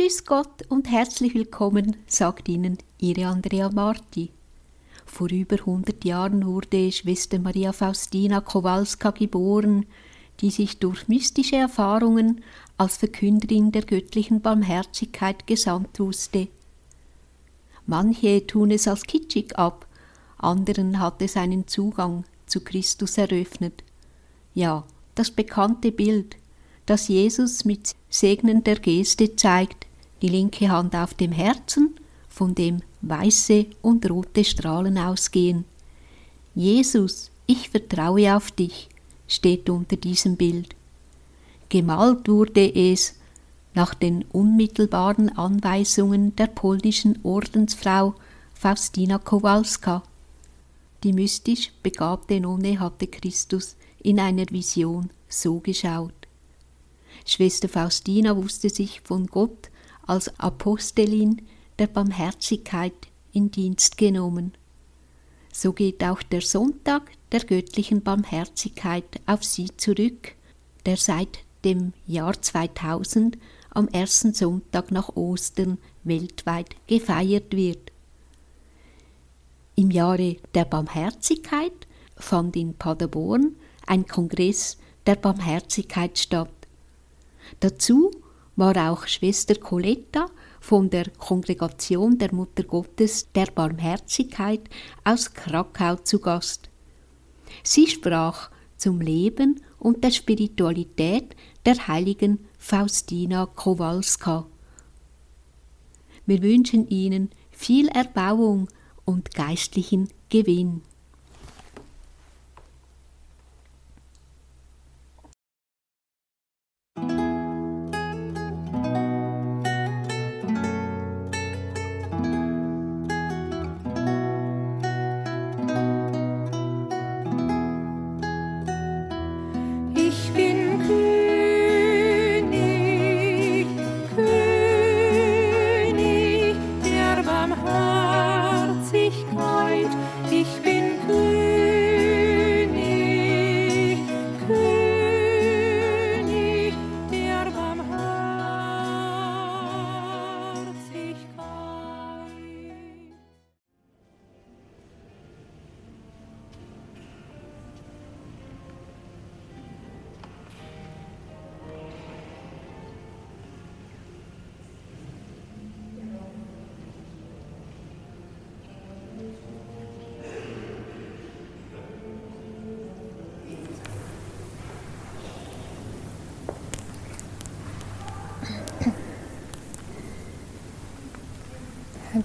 Grüß Gott und herzlich willkommen, sagt Ihnen Ihre Andrea Marti. Vor über 100 Jahren wurde Schwester Maria Faustina Kowalska geboren, die sich durch mystische Erfahrungen als Verkünderin der göttlichen Barmherzigkeit gesandt wusste. Manche tun es als kitschig ab, anderen hat es einen Zugang zu Christus eröffnet. Ja, das bekannte Bild, das Jesus mit segnender Geste zeigt, die linke Hand auf dem Herzen, von dem weiße und rote Strahlen ausgehen. Jesus, ich vertraue auf dich, steht unter diesem Bild. Gemalt wurde es nach den unmittelbaren Anweisungen der polnischen Ordensfrau Faustina Kowalska. Die mystisch begabte Nonne hatte Christus in einer Vision so geschaut. Schwester Faustina wusste sich von Gott als Apostelin der Barmherzigkeit in Dienst genommen. So geht auch der Sonntag der göttlichen Barmherzigkeit auf sie zurück, der seit dem Jahr 2000 am ersten Sonntag nach Ostern weltweit gefeiert wird. Im Jahre der Barmherzigkeit fand in Paderborn ein Kongress der Barmherzigkeit statt. Dazu war auch Schwester Coletta von der Kongregation der Mutter Gottes der Barmherzigkeit aus Krakau zu Gast. Sie sprach zum Leben und der Spiritualität der heiligen Faustina Kowalska. Wir wünschen Ihnen viel Erbauung und geistlichen Gewinn.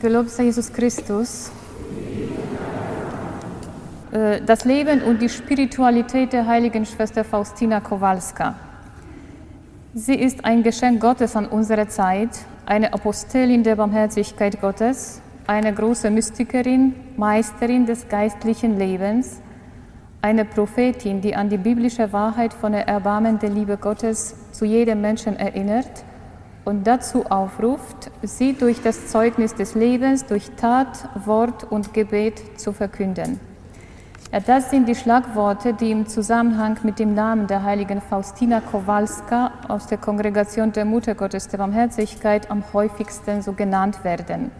Gelobt sei Jesus Christus. Äh, das Leben und die Spiritualität der heiligen Schwester Faustina Kowalska. Sie ist ein Geschenk Gottes an unsere Zeit, eine Apostelin der Barmherzigkeit Gottes, eine große Mystikerin, Meisterin des geistlichen Lebens, eine Prophetin, die an die biblische Wahrheit von der Erbarmen der Liebe Gottes zu jedem Menschen erinnert – und dazu aufruft, sie durch das Zeugnis des Lebens, durch Tat, Wort und Gebet zu verkünden. Das sind die Schlagworte, die im Zusammenhang mit dem Namen der heiligen Faustina Kowalska aus der Kongregation der Mutter Gottes der Barmherzigkeit am häufigsten so genannt werden.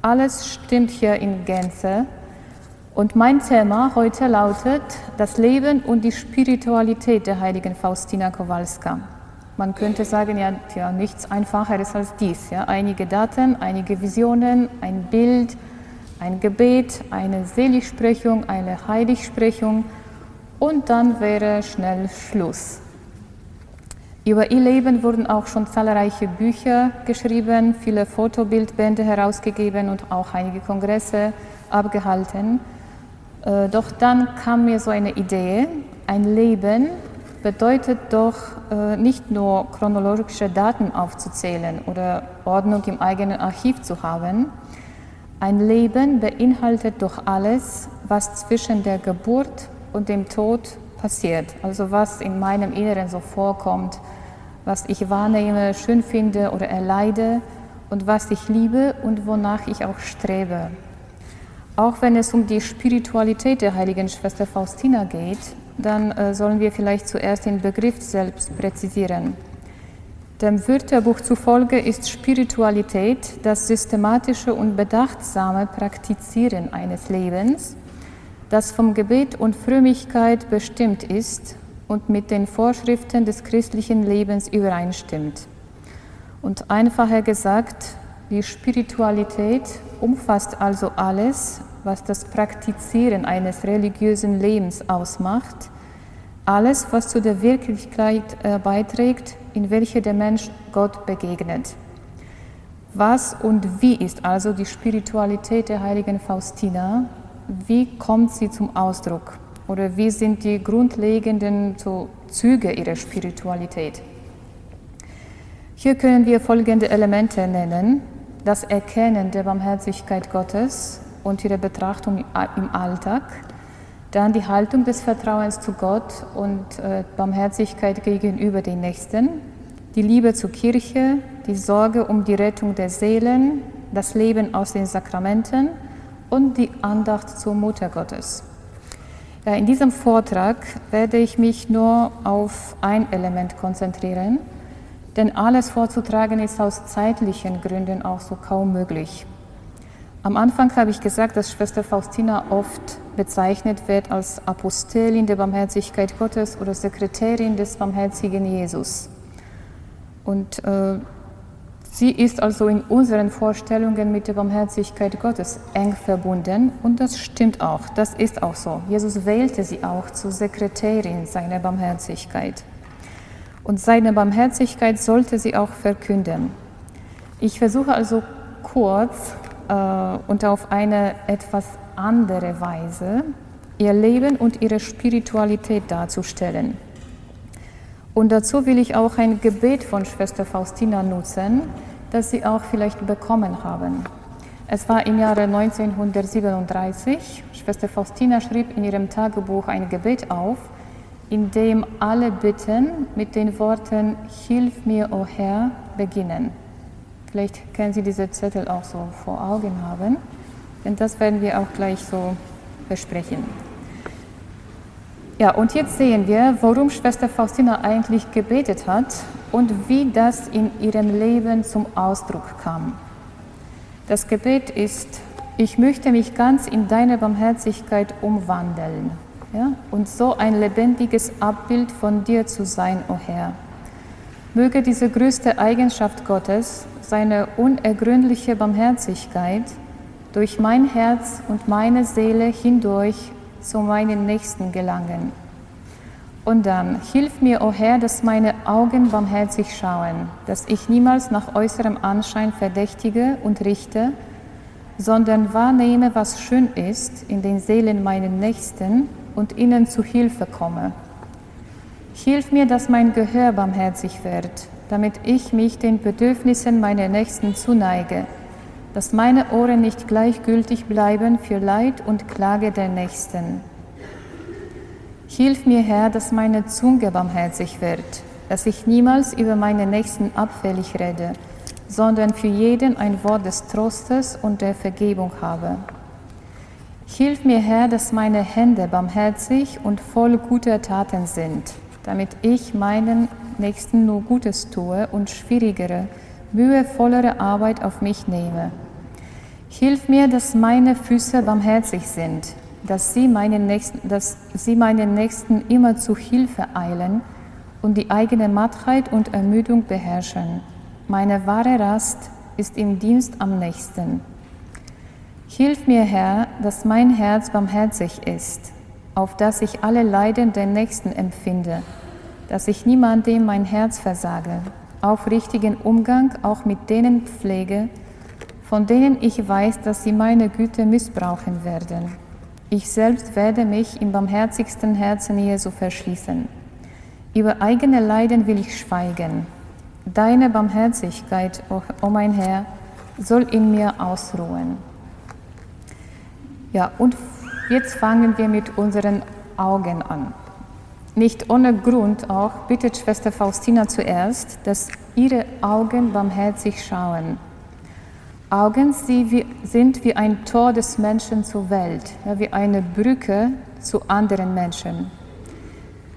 Alles stimmt hier in Gänze. Und mein Thema heute lautet das Leben und die Spiritualität der heiligen Faustina Kowalska. Man könnte sagen, ja, ja nichts einfacheres als dies. Ja. Einige Daten, einige Visionen, ein Bild, ein Gebet, eine Seligsprechung, eine Heiligsprechung und dann wäre schnell Schluss. Über ihr Leben wurden auch schon zahlreiche Bücher geschrieben, viele Fotobildbände herausgegeben und auch einige Kongresse abgehalten. Äh, doch dann kam mir so eine Idee, ein Leben bedeutet doch äh, nicht nur chronologische Daten aufzuzählen oder Ordnung im eigenen Archiv zu haben. Ein Leben beinhaltet doch alles, was zwischen der Geburt und dem Tod passiert. Also was in meinem Inneren so vorkommt, was ich wahrnehme, schön finde oder erleide und was ich liebe und wonach ich auch strebe. Auch wenn es um die Spiritualität der heiligen Schwester Faustina geht, dann äh, sollen wir vielleicht zuerst den Begriff selbst präzisieren. Dem Wörterbuch zufolge ist Spiritualität das systematische und bedachtsame Praktizieren eines Lebens, das vom Gebet und Frömmigkeit bestimmt ist und mit den Vorschriften des christlichen Lebens übereinstimmt. Und einfacher gesagt, die Spiritualität umfasst also alles, was das Praktizieren eines religiösen Lebens ausmacht, alles, was zu der Wirklichkeit äh, beiträgt, in welcher der Mensch Gott begegnet. Was und wie ist also die Spiritualität der heiligen Faustina? Wie kommt sie zum Ausdruck? Oder wie sind die grundlegenden so, Züge ihrer Spiritualität? Hier können wir folgende Elemente nennen. Das Erkennen der Barmherzigkeit Gottes und ihre Betrachtung im Alltag, dann die Haltung des Vertrauens zu Gott und äh, Barmherzigkeit gegenüber den Nächsten, die Liebe zur Kirche, die Sorge um die Rettung der Seelen, das Leben aus den Sakramenten und die Andacht zur Mutter Gottes. In diesem Vortrag werde ich mich nur auf ein Element konzentrieren, denn alles vorzutragen ist aus zeitlichen Gründen auch so kaum möglich. Am Anfang habe ich gesagt, dass Schwester Faustina oft bezeichnet wird als Apostelin der Barmherzigkeit Gottes oder Sekretärin des barmherzigen Jesus. Und äh, sie ist also in unseren Vorstellungen mit der Barmherzigkeit Gottes eng verbunden und das stimmt auch, das ist auch so. Jesus wählte sie auch zur Sekretärin seiner Barmherzigkeit. Und seine Barmherzigkeit sollte sie auch verkünden. Ich versuche also kurz und auf eine etwas andere Weise ihr Leben und ihre Spiritualität darzustellen. Und dazu will ich auch ein Gebet von Schwester Faustina nutzen, das Sie auch vielleicht bekommen haben. Es war im Jahre 1937. Schwester Faustina schrieb in ihrem Tagebuch ein Gebet auf, in dem alle Bitten mit den Worten Hilf mir, o oh Herr, beginnen. Vielleicht können Sie diese Zettel auch so vor Augen haben, denn das werden wir auch gleich so besprechen. Ja, und jetzt sehen wir, worum Schwester Faustina eigentlich gebetet hat und wie das in ihrem Leben zum Ausdruck kam. Das Gebet ist, ich möchte mich ganz in deine Barmherzigkeit umwandeln ja, und so ein lebendiges Abbild von dir zu sein, o oh Herr. Möge diese größte Eigenschaft Gottes, seine unergründliche Barmherzigkeit, durch mein Herz und meine Seele hindurch zu meinen Nächsten gelangen. Und dann, hilf mir, o oh Herr, dass meine Augen barmherzig schauen, dass ich niemals nach äußerem Anschein verdächtige und richte, sondern wahrnehme, was schön ist in den Seelen meiner Nächsten und ihnen zu Hilfe komme. Hilf mir, dass mein Gehör barmherzig wird, damit ich mich den Bedürfnissen meiner Nächsten zuneige, dass meine Ohren nicht gleichgültig bleiben für Leid und Klage der Nächsten. Hilf mir, Herr, dass meine Zunge barmherzig wird, dass ich niemals über meine Nächsten abfällig rede, sondern für jeden ein Wort des Trostes und der Vergebung habe. Hilf mir, Herr, dass meine Hände barmherzig und voll guter Taten sind damit ich meinen Nächsten nur Gutes tue und schwierigere, mühevollere Arbeit auf mich nehme. Hilf mir, dass meine Füße barmherzig sind, dass sie, meinen Nächsten, dass sie meinen Nächsten immer zu Hilfe eilen und die eigene Mattheit und Ermüdung beherrschen. Meine wahre Rast ist im Dienst am Nächsten. Hilf mir, Herr, dass mein Herz barmherzig ist auf dass ich alle Leiden der Nächsten empfinde, dass ich niemandem mein Herz versage, aufrichtigen Umgang auch mit denen pflege, von denen ich weiß, dass sie meine Güte missbrauchen werden. Ich selbst werde mich im barmherzigsten Herzen Jesu verschließen. Über eigene Leiden will ich schweigen. Deine Barmherzigkeit, o oh mein Herr, soll in mir ausruhen. Ja, und Jetzt fangen wir mit unseren Augen an. Nicht ohne Grund auch bittet Schwester Faustina zuerst, dass ihre Augen barmherzig schauen. Augen sie sind wie ein Tor des Menschen zur Welt, wie eine Brücke zu anderen Menschen.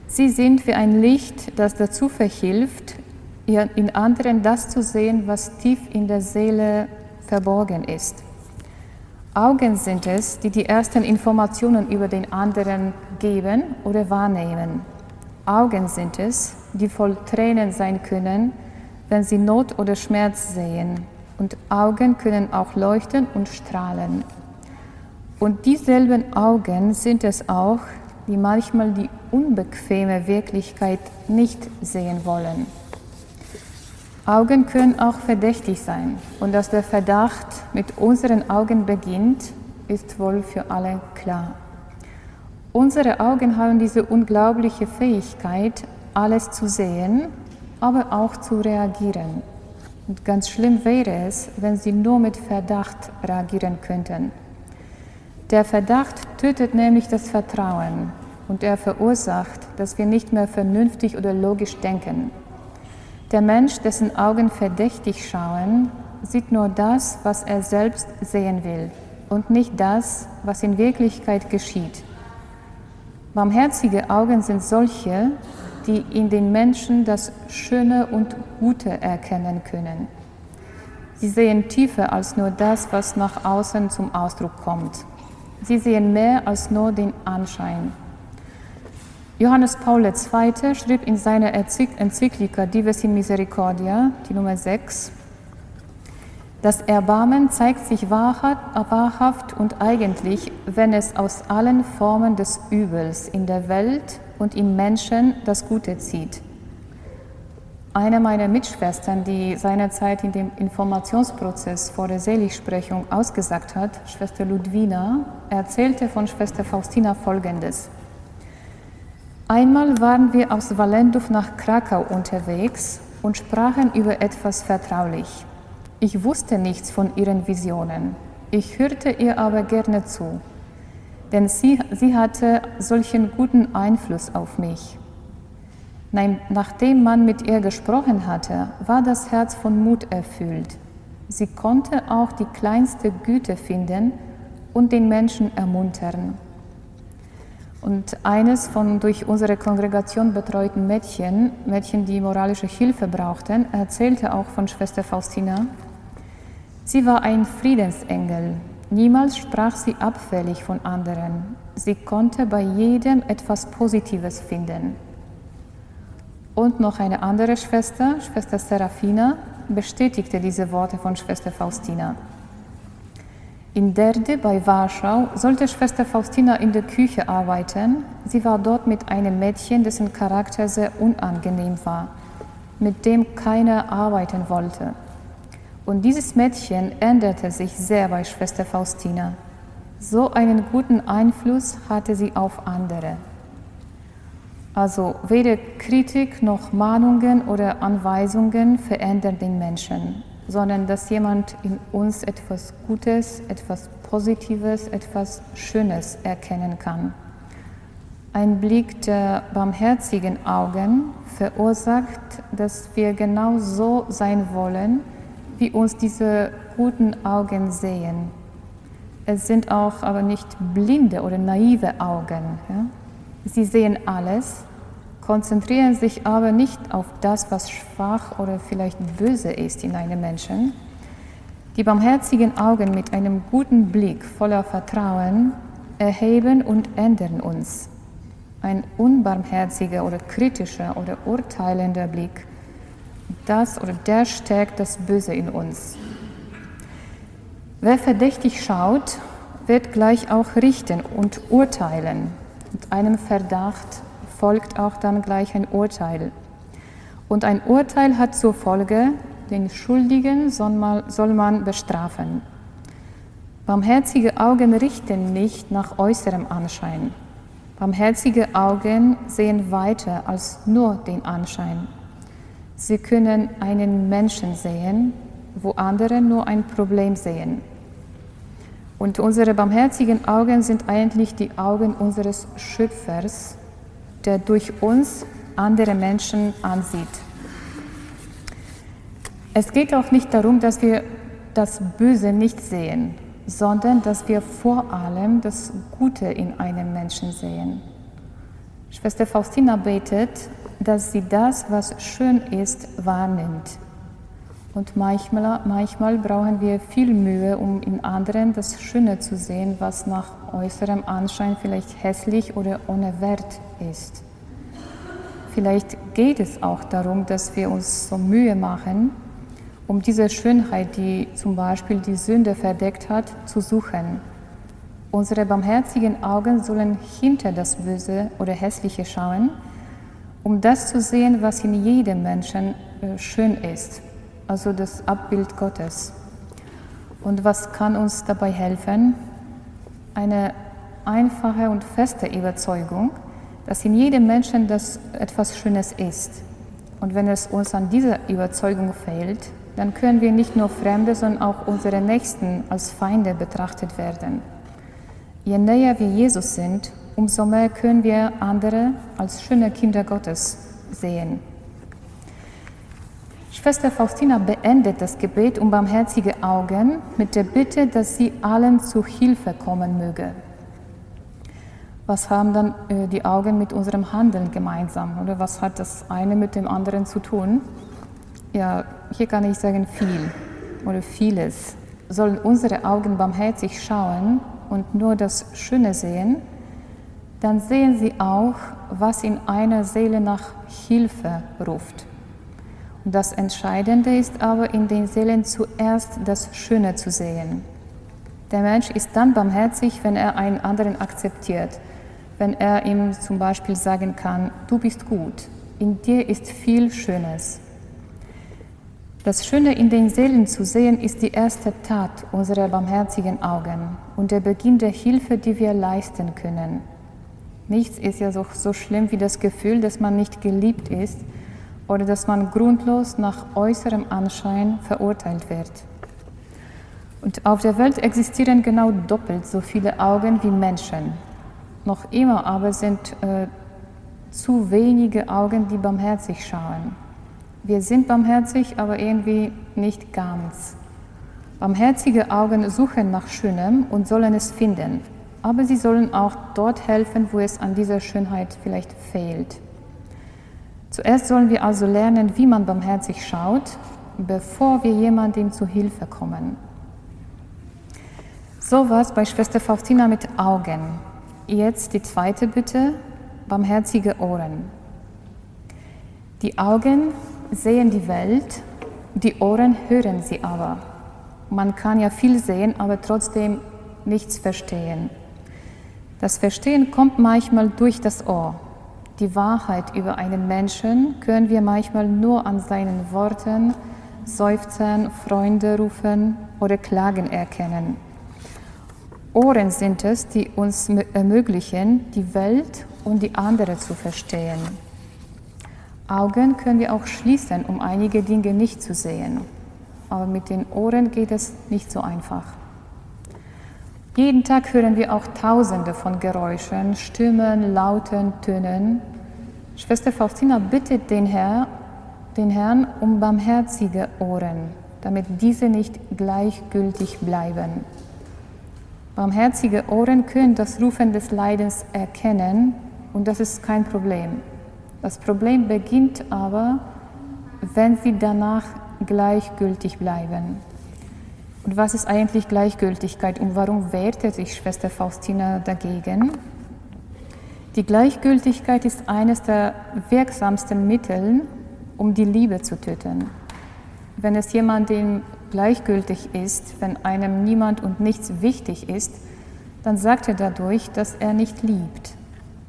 Sie sind wie ein Licht, das dazu verhilft, in anderen das zu sehen, was tief in der Seele verborgen ist. Augen sind es, die die ersten Informationen über den anderen geben oder wahrnehmen. Augen sind es, die voll Tränen sein können, wenn sie Not oder Schmerz sehen. Und Augen können auch leuchten und strahlen. Und dieselben Augen sind es auch, die manchmal die unbequeme Wirklichkeit nicht sehen wollen. Augen können auch verdächtig sein. Und dass der Verdacht mit unseren Augen beginnt, ist wohl für alle klar. Unsere Augen haben diese unglaubliche Fähigkeit, alles zu sehen, aber auch zu reagieren. Und ganz schlimm wäre es, wenn sie nur mit Verdacht reagieren könnten. Der Verdacht tötet nämlich das Vertrauen und er verursacht, dass wir nicht mehr vernünftig oder logisch denken. Der Mensch, dessen Augen verdächtig schauen, sieht nur das, was er selbst sehen will und nicht das, was in Wirklichkeit geschieht. Barmherzige Augen sind solche, die in den Menschen das Schöne und Gute erkennen können. Sie sehen tiefer als nur das, was nach außen zum Ausdruck kommt. Sie sehen mehr als nur den Anschein. Johannes Paul II. schrieb in seiner Enzyklika Dives in Misericordia, die Nummer 6, das Erbarmen zeigt sich wahrhaft und eigentlich, wenn es aus allen Formen des Übels in der Welt und im Menschen das Gute zieht. Eine meiner Mitschwestern, die seinerzeit in dem Informationsprozess vor der Seligsprechung ausgesagt hat, Schwester Ludwina, erzählte von Schwester Faustina Folgendes. Einmal waren wir aus Walendów nach Krakau unterwegs und sprachen über etwas vertraulich. Ich wusste nichts von ihren Visionen. Ich hörte ihr aber gerne zu, denn sie, sie hatte solchen guten Einfluss auf mich. Nachdem man mit ihr gesprochen hatte, war das Herz von Mut erfüllt. Sie konnte auch die kleinste Güte finden und den Menschen ermuntern. Und eines von durch unsere Kongregation betreuten Mädchen, Mädchen, die moralische Hilfe brauchten, erzählte auch von Schwester Faustina. Sie war ein Friedensengel. Niemals sprach sie abfällig von anderen. Sie konnte bei jedem etwas Positives finden. Und noch eine andere Schwester, Schwester Serafina, bestätigte diese Worte von Schwester Faustina. In Derde bei Warschau sollte Schwester Faustina in der Küche arbeiten. Sie war dort mit einem Mädchen, dessen Charakter sehr unangenehm war, mit dem keiner arbeiten wollte. Und dieses Mädchen änderte sich sehr bei Schwester Faustina. So einen guten Einfluss hatte sie auf andere. Also weder Kritik noch Mahnungen oder Anweisungen verändern den Menschen sondern dass jemand in uns etwas Gutes, etwas Positives, etwas Schönes erkennen kann. Ein Blick der barmherzigen Augen verursacht, dass wir genau so sein wollen, wie uns diese guten Augen sehen. Es sind auch aber nicht blinde oder naive Augen. Ja? Sie sehen alles, konzentrieren sich aber nicht auf das, was schwach oder vielleicht böse ist in einem Menschen. Die barmherzigen Augen mit einem guten Blick voller Vertrauen erheben und ändern uns. Ein unbarmherziger oder kritischer oder urteilender Blick, das oder der stärkt das Böse in uns. Wer verdächtig schaut, wird gleich auch richten und urteilen. Mit einem Verdacht folgt auch dann gleich ein Urteil. Und ein Urteil hat zur Folge, den Schuldigen soll man bestrafen. Barmherzige Augen richten nicht nach äußerem Anschein. Barmherzige Augen sehen weiter als nur den Anschein. Sie können einen Menschen sehen, wo andere nur ein Problem sehen. Und unsere barmherzigen Augen sind eigentlich die Augen unseres Schöpfers, der durch uns andere Menschen ansieht. Es geht auch nicht darum, dass wir das Böse nicht sehen, sondern dass wir vor allem das Gute in einem Menschen sehen. Schwester Faustina betet, dass sie das, was schön ist, wahrnimmt. Und manchmal, manchmal brauchen wir viel Mühe, um in anderen das Schöne zu sehen, was nach äußerem Anschein vielleicht hässlich oder ohne Wert ist. Vielleicht geht es auch darum, dass wir uns so Mühe machen, um diese Schönheit, die zum Beispiel die Sünde verdeckt hat, zu suchen. Unsere barmherzigen Augen sollen hinter das Böse oder Hässliche schauen, um das zu sehen, was in jedem Menschen äh, schön ist, also das Abbild Gottes. Und was kann uns dabei helfen? Eine einfache und feste Überzeugung, dass in jedem Menschen das etwas Schönes ist. Und wenn es uns an dieser Überzeugung fehlt, dann können wir nicht nur Fremde, sondern auch unsere Nächsten als Feinde betrachtet werden. Je näher wir Jesus sind, umso mehr können wir andere als schöne Kinder Gottes sehen. Schwester Faustina beendet das Gebet um barmherzige Augen mit der Bitte, dass sie allen zu Hilfe kommen möge. Was haben dann äh, die Augen mit unserem Handeln gemeinsam? Oder was hat das eine mit dem anderen zu tun? Ja, hier kann ich sagen viel oder vieles. Sollen unsere Augen barmherzig schauen und nur das Schöne sehen, dann sehen sie auch, was in einer Seele nach Hilfe ruft. Und das Entscheidende ist aber, in den Seelen zuerst das Schöne zu sehen. Der Mensch ist dann barmherzig, wenn er einen anderen akzeptiert, wenn er ihm zum Beispiel sagen kann, du bist gut, in dir ist viel Schönes. Das Schöne in den Seelen zu sehen, ist die erste Tat unserer barmherzigen Augen und der Beginn der Hilfe, die wir leisten können. Nichts ist ja so, so schlimm wie das Gefühl, dass man nicht geliebt ist oder dass man grundlos nach äußerem Anschein verurteilt wird. Und auf der Welt existieren genau doppelt so viele Augen wie Menschen. Noch immer aber sind äh, zu wenige Augen, die barmherzig schauen. Wir sind barmherzig, aber irgendwie nicht ganz. Barmherzige Augen suchen nach Schönem und sollen es finden, aber sie sollen auch dort helfen, wo es an dieser Schönheit vielleicht fehlt. Zuerst sollen wir also lernen, wie man barmherzig schaut, bevor wir jemandem zu Hilfe kommen. So war es bei Schwester Faustina mit Augen. Jetzt die zweite Bitte, barmherzige Ohren. Die Augen sehen die Welt, die Ohren hören sie aber. Man kann ja viel sehen, aber trotzdem nichts verstehen. Das Verstehen kommt manchmal durch das Ohr. Die Wahrheit über einen Menschen können wir manchmal nur an seinen Worten, Seufzen, Freunde rufen oder Klagen erkennen. Ohren sind es, die uns ermöglichen, die Welt und die andere zu verstehen. Augen können wir auch schließen, um einige Dinge nicht zu sehen. Aber mit den Ohren geht es nicht so einfach. Jeden Tag hören wir auch Tausende von Geräuschen, Stimmen, Lauten, Tönen. Schwester Faustina bittet den, Herr, den Herrn um barmherzige Ohren, damit diese nicht gleichgültig bleiben. Barmherzige Ohren können das Rufen des Leidens erkennen und das ist kein Problem. Das Problem beginnt aber, wenn sie danach gleichgültig bleiben. Und was ist eigentlich Gleichgültigkeit und warum wehrte sich Schwester Faustina dagegen? Die Gleichgültigkeit ist eines der wirksamsten Mittel, um die Liebe zu töten. Wenn es jemandem gleichgültig ist, wenn einem niemand und nichts wichtig ist, dann sagt er dadurch, dass er nicht liebt.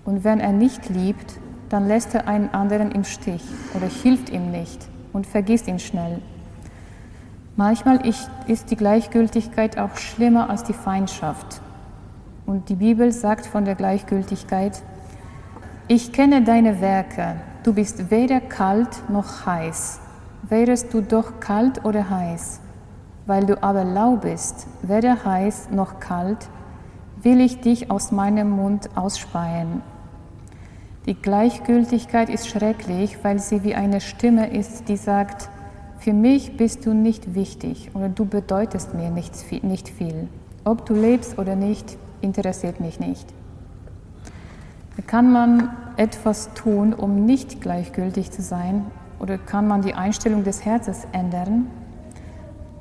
Und wenn er nicht liebt, dann lässt er einen anderen im Stich oder hilft ihm nicht und vergisst ihn schnell. Manchmal ist die Gleichgültigkeit auch schlimmer als die Feindschaft. Und die Bibel sagt von der Gleichgültigkeit, ich kenne deine Werke, du bist weder kalt noch heiß. Wärest du doch kalt oder heiß, weil du aber lau bist, weder heiß noch kalt, will ich dich aus meinem Mund ausspeien die Gleichgültigkeit ist schrecklich, weil sie wie eine Stimme ist, die sagt, für mich bist du nicht wichtig oder du bedeutest mir nicht viel. Ob du lebst oder nicht, interessiert mich nicht. Kann man etwas tun, um nicht gleichgültig zu sein? Oder kann man die Einstellung des Herzens ändern?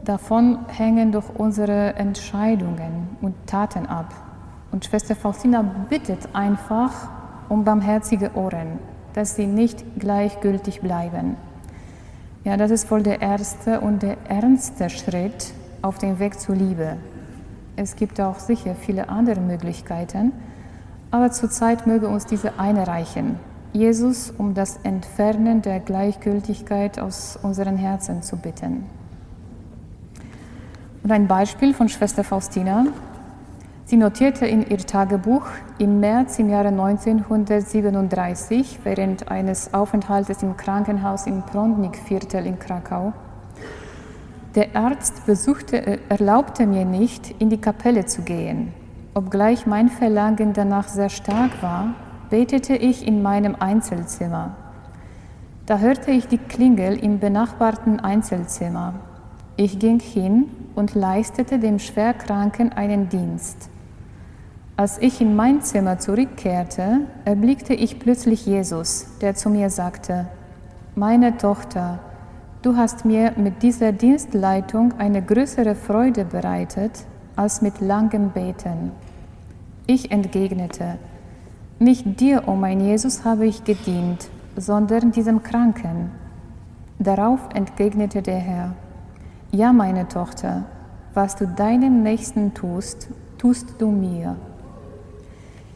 Davon hängen doch unsere Entscheidungen und Taten ab. Und Schwester Faustina bittet einfach um barmherzige Ohren, dass sie nicht gleichgültig bleiben. Ja, das ist wohl der erste und der ernste Schritt auf dem Weg zur Liebe. Es gibt auch sicher viele andere Möglichkeiten, aber zurzeit möge uns diese eine reichen. Jesus um das Entfernen der Gleichgültigkeit aus unseren Herzen zu bitten. Und ein Beispiel von Schwester Faustina. Sie notierte in ihr Tagebuch im März im Jahre 1937 während eines Aufenthaltes im Krankenhaus im Prondnik-Viertel in Krakau. Der Arzt besuchte, äh, erlaubte mir nicht, in die Kapelle zu gehen. Obgleich mein Verlangen danach sehr stark war, betete ich in meinem Einzelzimmer. Da hörte ich die Klingel im benachbarten Einzelzimmer. Ich ging hin und leistete dem Schwerkranken einen Dienst. Als ich in mein Zimmer zurückkehrte, erblickte ich plötzlich Jesus, der zu mir sagte, meine Tochter, du hast mir mit dieser Dienstleitung eine größere Freude bereitet als mit langem Beten. Ich entgegnete, nicht dir, o oh mein Jesus, habe ich gedient, sondern diesem Kranken. Darauf entgegnete der Herr, ja, meine Tochter, was du deinem Nächsten tust, tust du mir.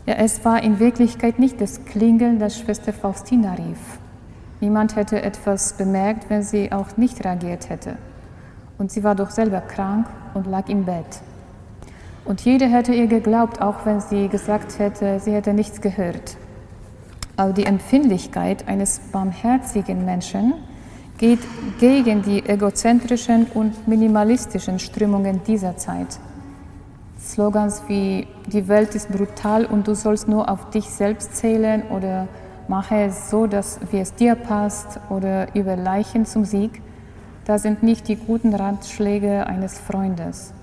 Ja, es war in Wirklichkeit nicht das Klingeln, das Schwester Faustina rief. Niemand hätte etwas bemerkt, wenn sie auch nicht reagiert hätte. Und sie war doch selber krank und lag im Bett. Und jeder hätte ihr geglaubt, auch wenn sie gesagt hätte, sie hätte nichts gehört. Aber die Empfindlichkeit eines barmherzigen Menschen geht gegen die egozentrischen und minimalistischen Strömungen dieser Zeit. Slogans wie die Welt ist brutal und du sollst nur auf dich selbst zählen oder mache es so, dass wie es dir passt oder über Leichen zum Sieg, das sind nicht die guten Ratschläge eines Freundes.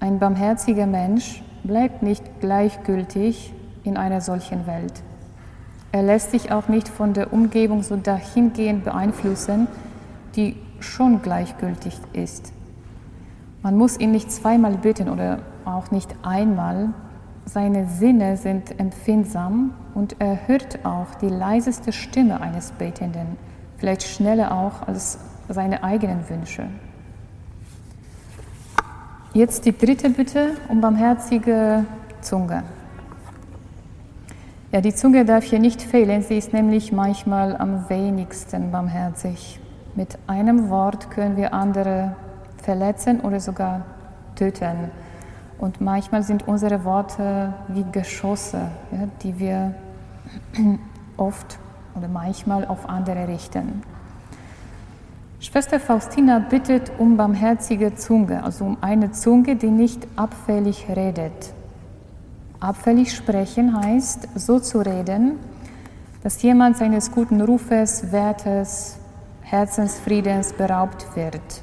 Ein barmherziger Mensch bleibt nicht gleichgültig in einer solchen Welt. Er lässt sich auch nicht von der Umgebung so dahingehend beeinflussen, die schon gleichgültig ist. Man muss ihn nicht zweimal bitten oder auch nicht einmal. Seine Sinne sind empfindsam und er hört auch die leiseste Stimme eines Betenden, vielleicht schneller auch als seine eigenen Wünsche. Jetzt die dritte Bitte um barmherzige Zunge. Ja, die Zunge darf hier nicht fehlen, sie ist nämlich manchmal am wenigsten barmherzig. Mit einem Wort können wir andere verletzen oder sogar töten. Und manchmal sind unsere Worte wie Geschosse, ja, die wir oft oder manchmal auf andere richten. Schwester Faustina bittet um barmherzige Zunge, also um eine Zunge, die nicht abfällig redet. Abfällig sprechen heißt, so zu reden, dass jemand seines guten Rufes, Wertes, Herzensfriedens beraubt wird.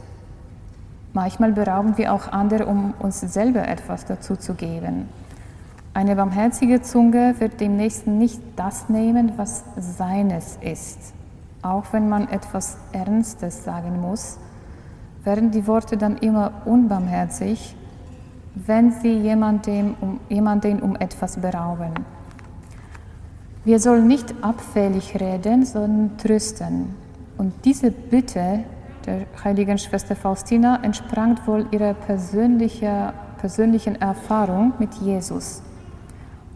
Manchmal berauben wir auch andere, um uns selber etwas dazu zu geben. Eine barmherzige Zunge wird dem Nächsten nicht das nehmen, was seines ist. Auch wenn man etwas Ernstes sagen muss, werden die Worte dann immer unbarmherzig wenn sie jemanden um, jemanden um etwas berauben. Wir sollen nicht abfällig reden, sondern trösten. Und diese Bitte der heiligen Schwester Faustina entsprang wohl ihrer persönlicher, persönlichen Erfahrung mit Jesus.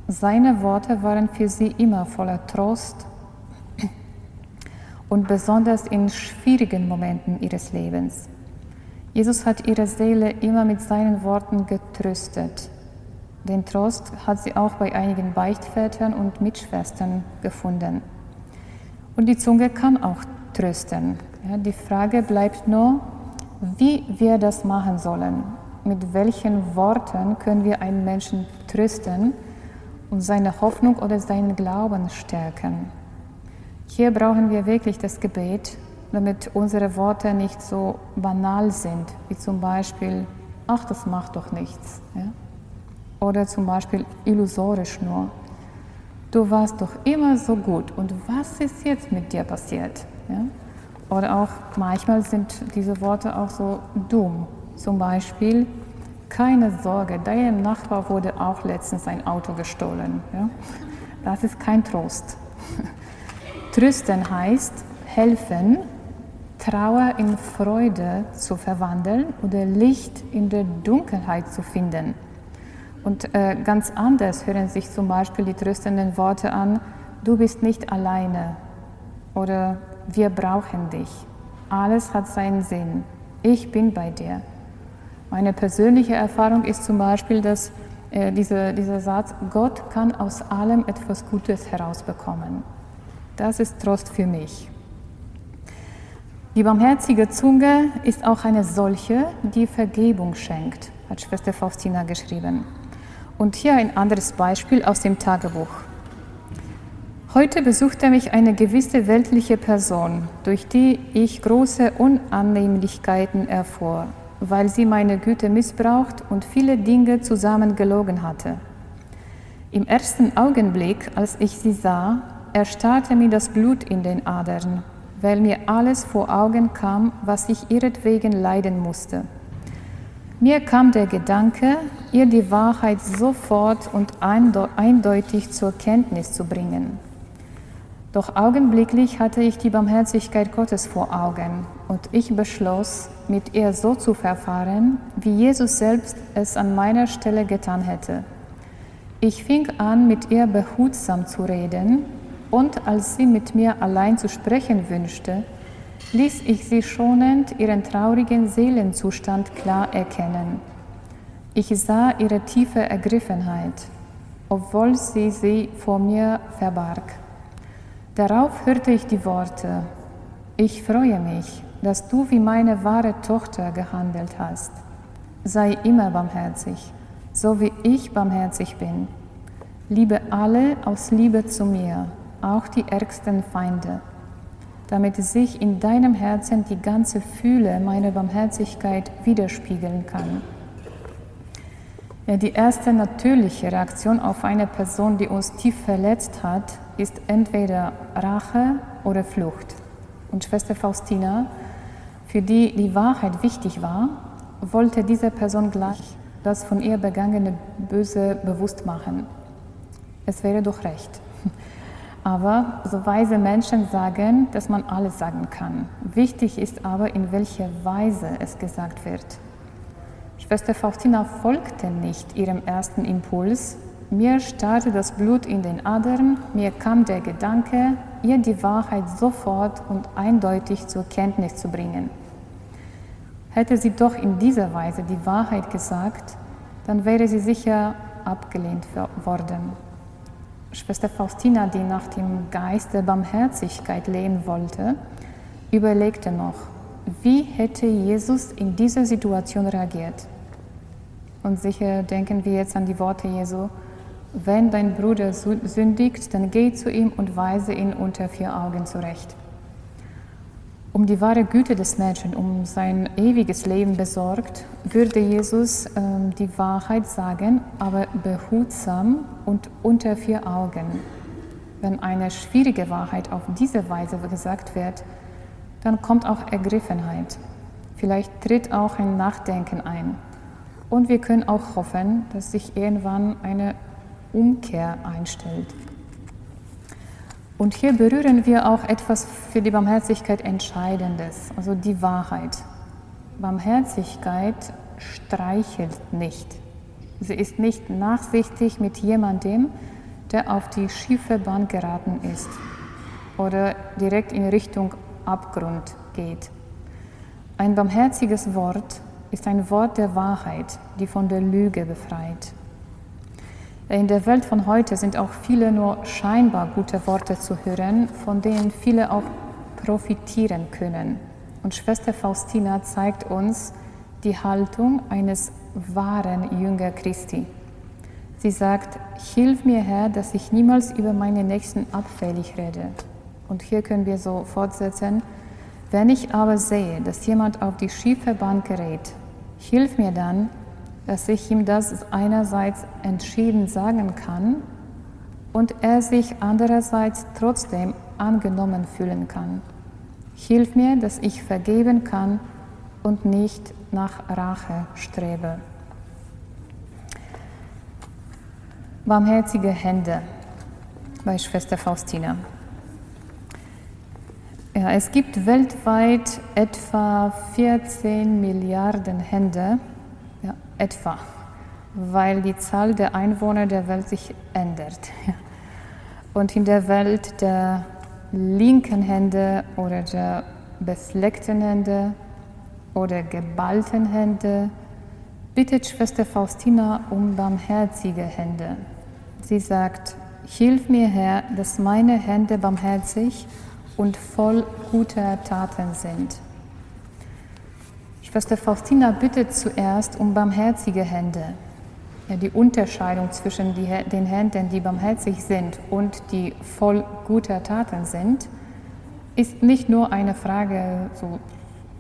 Seine Worte waren für sie immer voller Trost und besonders in schwierigen Momenten ihres Lebens. Jesus hat ihre Seele immer mit seinen Worten getröstet. Den Trost hat sie auch bei einigen Beichtvätern und Mitschwestern gefunden. Und die Zunge kann auch trösten. Ja, die Frage bleibt nur, wie wir das machen sollen. Mit welchen Worten können wir einen Menschen trösten und seine Hoffnung oder seinen Glauben stärken? Hier brauchen wir wirklich das Gebet damit unsere Worte nicht so banal sind, wie zum Beispiel, ach, das macht doch nichts. Ja? Oder zum Beispiel illusorisch nur. du warst doch immer so gut und was ist jetzt mit dir passiert? Ja? Oder auch manchmal sind diese Worte auch so dumm. Zum Beispiel, keine Sorge, deinem Nachbar wurde auch letztens ein Auto gestohlen. Ja? Das ist kein Trost. Trösten heißt helfen, Trauer in Freude zu verwandeln oder Licht in der Dunkelheit zu finden. Und äh, ganz anders hören sich zum Beispiel die tröstenden Worte an, du bist nicht alleine oder wir brauchen dich. Alles hat seinen Sinn. Ich bin bei dir. Meine persönliche Erfahrung ist zum Beispiel, dass äh, diese, dieser Satz, Gott kann aus allem etwas Gutes herausbekommen. Das ist Trost für mich. Die barmherzige Zunge ist auch eine solche, die Vergebung schenkt, hat Schwester Faustina geschrieben. Und hier ein anderes Beispiel aus dem Tagebuch. Heute besuchte mich eine gewisse weltliche Person, durch die ich große Unannehmlichkeiten erfuhr, weil sie meine Güte missbraucht und viele Dinge zusammengelogen hatte. Im ersten Augenblick, als ich sie sah, erstarrte mir das Blut in den Adern, weil mir alles vor Augen kam, was ich ihretwegen leiden musste. Mir kam der Gedanke, ihr die Wahrheit sofort und eindeutig zur Kenntnis zu bringen. Doch augenblicklich hatte ich die Barmherzigkeit Gottes vor Augen und ich beschloss, mit ihr so zu verfahren, wie Jesus selbst es an meiner Stelle getan hätte. Ich fing an, mit ihr behutsam zu reden und als sie mit mir allein zu sprechen wünschte, ließ ich sie schonend ihren traurigen Seelenzustand klar erkennen. Ich sah ihre tiefe Ergriffenheit, obwohl sie sie vor mir verbarg. Darauf hörte ich die Worte, ich freue mich, dass du wie meine wahre Tochter gehandelt hast. Sei immer barmherzig, so wie ich barmherzig bin. Liebe alle aus Liebe zu mir, auch die ärgsten Feinde damit sich in deinem Herzen die ganze Fühle meiner Barmherzigkeit widerspiegeln kann. Ja, die erste natürliche Reaktion auf eine Person, die uns tief verletzt hat, ist entweder Rache oder Flucht. Und Schwester Faustina, für die die Wahrheit wichtig war, wollte dieser Person gleich das von ihr begangene Böse bewusst machen. Es wäre doch recht. Aber so weise Menschen sagen, dass man alles sagen kann. Wichtig ist aber, in welcher Weise es gesagt wird. Schwester Faustina folgte nicht ihrem ersten Impuls. Mir starrte das Blut in den Adern, mir kam der Gedanke, ihr die Wahrheit sofort und eindeutig zur Kenntnis zu bringen. Hätte sie doch in dieser Weise die Wahrheit gesagt, dann wäre sie sicher abgelehnt worden. Schwester Faustina, die nach dem Geist der Barmherzigkeit leben wollte, überlegte noch, wie hätte Jesus in dieser Situation reagiert? Und sicher denken wir jetzt an die Worte Jesu, wenn dein Bruder sündigt, dann geh zu ihm und weise ihn unter vier Augen zurecht. Um die wahre Güte des Menschen, um sein ewiges Leben besorgt, würde Jesus ähm, die Wahrheit sagen, aber behutsam und unter vier Augen. Wenn eine schwierige Wahrheit auf diese Weise gesagt wird, dann kommt auch Ergriffenheit. Vielleicht tritt auch ein Nachdenken ein. Und wir können auch hoffen, dass sich irgendwann eine Umkehr einstellt. Und hier berühren wir auch etwas für die Barmherzigkeit Entscheidendes, also die Wahrheit. Barmherzigkeit streichelt nicht. Sie ist nicht nachsichtig mit jemandem, der auf die schiefe Bahn geraten ist oder direkt in Richtung Abgrund geht. Ein barmherziges Wort ist ein Wort der Wahrheit, die von der Lüge befreit. In der Welt von heute sind auch viele nur scheinbar gute Worte zu hören, von denen viele auch profitieren können. Und Schwester Faustina zeigt uns die Haltung eines wahren Jünger Christi. Sie sagt, Hilf mir Herr, dass ich niemals über meine Nächsten abfällig rede. Und hier können wir so fortsetzen, wenn ich aber sehe, dass jemand auf die schiefe Bahn gerät, hilf mir dann, dass ich ihm das einerseits entschieden sagen kann und er sich andererseits trotzdem angenommen fühlen kann. Hilf mir, dass ich vergeben kann und nicht nach Rache strebe. Barmherzige Hände bei Schwester Faustina. Ja, es gibt weltweit etwa 14 Milliarden Hände, ja, etwa, weil die Zahl der Einwohner der Welt sich ändert. Und in der Welt der linken Hände oder der befleckten Hände oder geballten Hände bittet Schwester Faustina um barmherzige Hände. Sie sagt, Hilf mir, Herr, dass meine Hände barmherzig und voll guter Taten sind. Schwester Faustina bittet zuerst um barmherzige Hände. Ja, die Unterscheidung zwischen die, den Händen, die barmherzig sind und die voll guter Taten sind, ist nicht nur eine Frage so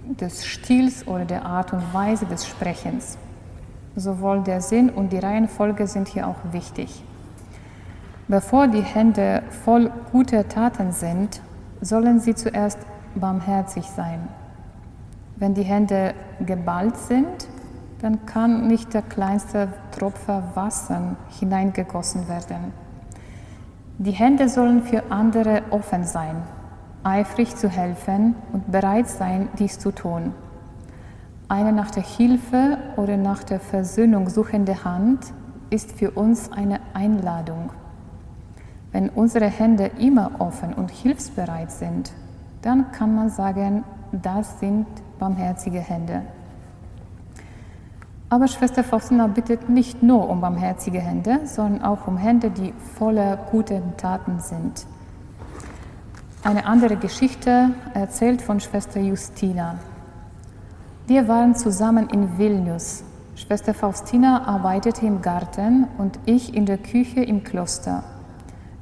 des Stils oder der Art und Weise des Sprechens. Sowohl der Sinn und die Reihenfolge sind hier auch wichtig. Bevor die Hände voll guter Taten sind, sollen sie zuerst barmherzig sein. Wenn die Hände geballt sind, dann kann nicht der kleinste Tropfer Wasser hineingegossen werden. Die Hände sollen für andere offen sein, eifrig zu helfen und bereit sein, dies zu tun. Eine nach der Hilfe oder nach der Versöhnung suchende Hand ist für uns eine Einladung. Wenn unsere Hände immer offen und hilfsbereit sind, dann kann man sagen, das sind barmherzige Hände. Aber Schwester Faustina bittet nicht nur um barmherzige Hände, sondern auch um Hände, die voller guter Taten sind. Eine andere Geschichte erzählt von Schwester Justina. Wir waren zusammen in Vilnius. Schwester Faustina arbeitete im Garten und ich in der Küche im Kloster.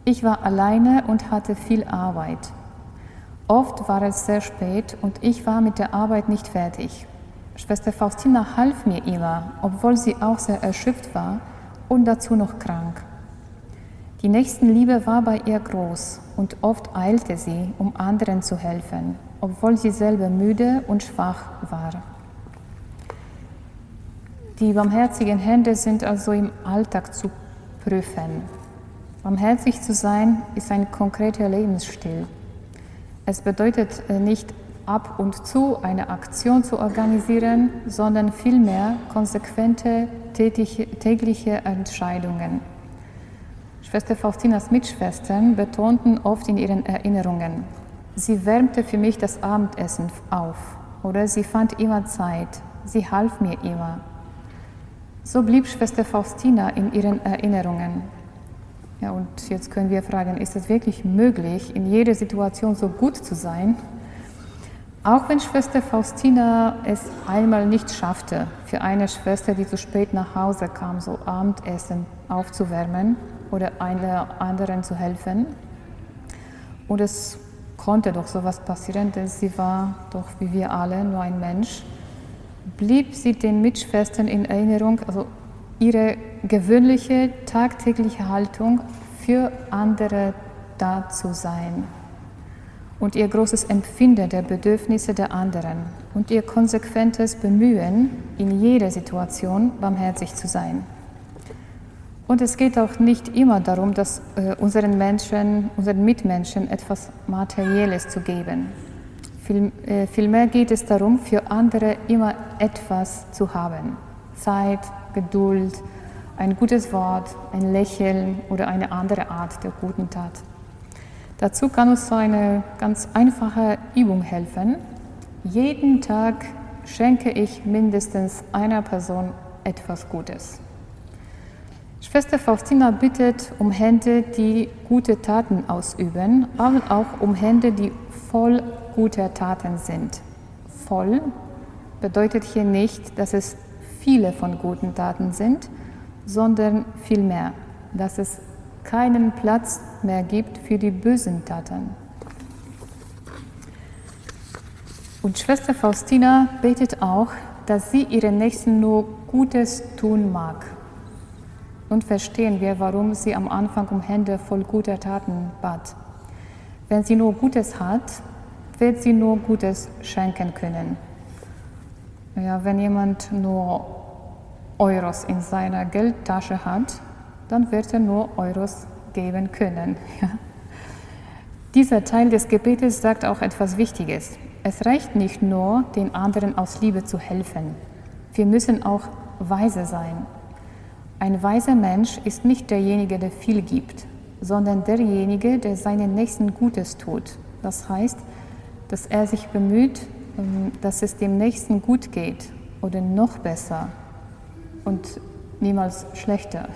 Ich war alleine und hatte viel Arbeit. Oft war es sehr spät und ich war mit der Arbeit nicht fertig. Schwester Faustina half mir immer, obwohl sie auch sehr erschöpft war und dazu noch krank. Die Nächstenliebe war bei ihr groß und oft eilte sie, um anderen zu helfen, obwohl sie selber müde und schwach war. Die barmherzigen Hände sind also im Alltag zu prüfen. Barmherzig zu sein ist ein konkreter Lebensstil. Es bedeutet äh, nicht ab und zu eine Aktion zu organisieren, sondern vielmehr konsequente tägliche Entscheidungen. Schwester Faustinas Mitschwestern betonten oft in ihren Erinnerungen, sie wärmte für mich das Abendessen auf oder sie fand immer Zeit, sie half mir immer. So blieb Schwester Faustina in ihren Erinnerungen. Ja, und jetzt können wir fragen, ist es wirklich möglich, in jeder Situation so gut zu sein? Auch wenn Schwester Faustina es einmal nicht schaffte, für eine Schwester, die zu spät nach Hause kam, so Abendessen aufzuwärmen oder einer anderen zu helfen. Und es konnte doch sowas passieren, denn sie war doch wie wir alle nur ein Mensch. Blieb sie den Mitschwestern in Erinnerung, also ihre gewöhnliche tagtägliche Haltung für andere da zu sein und ihr großes Empfinden der Bedürfnisse der anderen und ihr konsequentes Bemühen, in jeder Situation barmherzig zu sein. Und es geht auch nicht immer darum, dass äh, unseren Menschen, unseren Mitmenschen etwas Materielles zu geben. Äh, vielmehr geht es darum, für andere immer etwas zu haben. Zeit, Geduld, ein gutes Wort, ein Lächeln oder eine andere Art der guten Tat. Dazu kann uns so eine ganz einfache Übung helfen. Jeden Tag schenke ich mindestens einer Person etwas Gutes. Schwester Faustina bittet um Hände, die gute Taten ausüben, aber auch um Hände, die voll guter Taten sind. Voll bedeutet hier nicht, dass es viele von guten Taten sind, sondern vielmehr, dass es keinen Platz mehr gibt für die bösen Taten. Und Schwester Faustina betet auch, dass sie ihren Nächsten nur Gutes tun mag. nun verstehen wir, warum sie am Anfang um Hände voll guter Taten bat. Wenn sie nur Gutes hat, wird sie nur Gutes schenken können. Ja, wenn jemand nur Euros in seiner Geldtasche hat, dann wird er nur Euros geben können. Ja. Dieser Teil des Gebetes sagt auch etwas Wichtiges. Es reicht nicht nur, den anderen aus Liebe zu helfen. Wir müssen auch weise sein. Ein weiser Mensch ist nicht derjenige, der viel gibt, sondern derjenige, der seinen Nächsten Gutes tut. Das heißt, dass er sich bemüht, dass es dem Nächsten gut geht oder noch besser und niemals schlechter.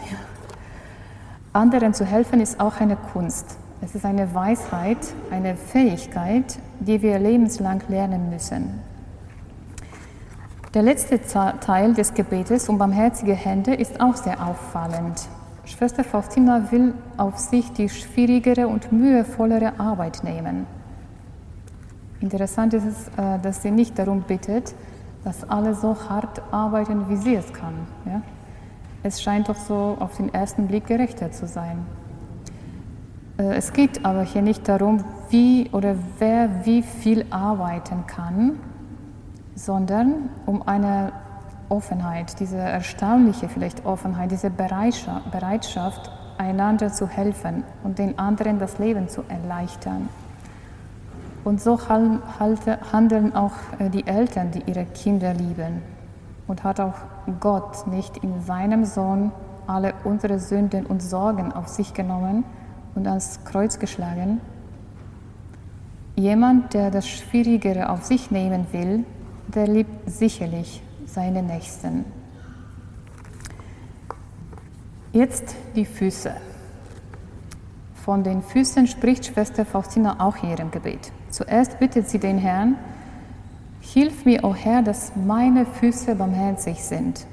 Anderen zu helfen ist auch eine Kunst. Es ist eine Weisheit, eine Fähigkeit, die wir lebenslang lernen müssen. Der letzte Teil des Gebetes um barmherzige Hände ist auch sehr auffallend. Schwester Faustina will auf sich die schwierigere und mühevollere Arbeit nehmen. Interessant ist es, äh, dass sie nicht darum bittet, dass alle so hart arbeiten, wie sie es kann. Ja? Es scheint doch so auf den ersten Blick gerechter zu sein. Äh, es geht aber hier nicht darum, wie oder wer wie viel arbeiten kann, sondern um eine Offenheit, diese erstaunliche vielleicht Offenheit, diese Bereitschaft, einander zu helfen und den anderen das Leben zu erleichtern. Und so handeln auch äh, die Eltern, die ihre Kinder lieben. Und hat auch Gott nicht in seinem Sohn alle unsere Sünden und Sorgen auf sich genommen und ans Kreuz geschlagen? Jemand, der das Schwierigere auf sich nehmen will, der liebt sicherlich seine Nächsten. Jetzt die Füße. Von den Füßen spricht Schwester Faustina auch hier im Gebet. Zuerst bittet sie den Herrn, Hilf mir, o oh Herr, dass meine Füße barmherzig sind.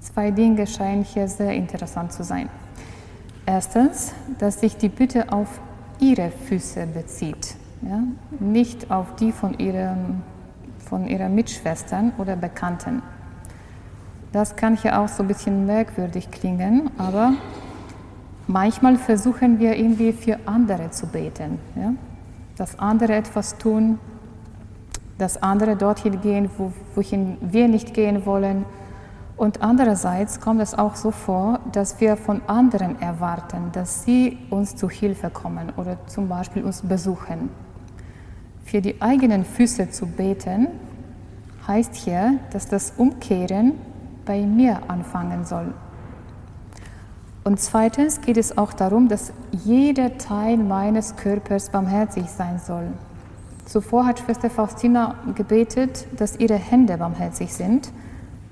Zwei Dinge scheinen hier sehr interessant zu sein. Erstens, dass sich die Bitte auf ihre Füße bezieht, ja? nicht auf die von ihren, von ihren Mitschwestern oder Bekannten. Das kann hier auch so ein bisschen merkwürdig klingen, aber manchmal versuchen wir irgendwie für andere zu beten. Ja? Dass andere etwas tun, dass andere dorthin gehen, wo, wohin wir nicht gehen wollen und andererseits kommt es auch so vor, dass wir von anderen erwarten, dass sie uns zu Hilfe kommen oder zum Beispiel uns besuchen. Für die eigenen Füße zu beten, heißt hier, dass das Umkehren bei mir anfangen soll. Und zweitens geht es auch darum, dass jeder Teil meines Körpers barmherzig sein soll. Zuvor hat Schwester Faustina gebetet, dass ihre Hände barmherzig sind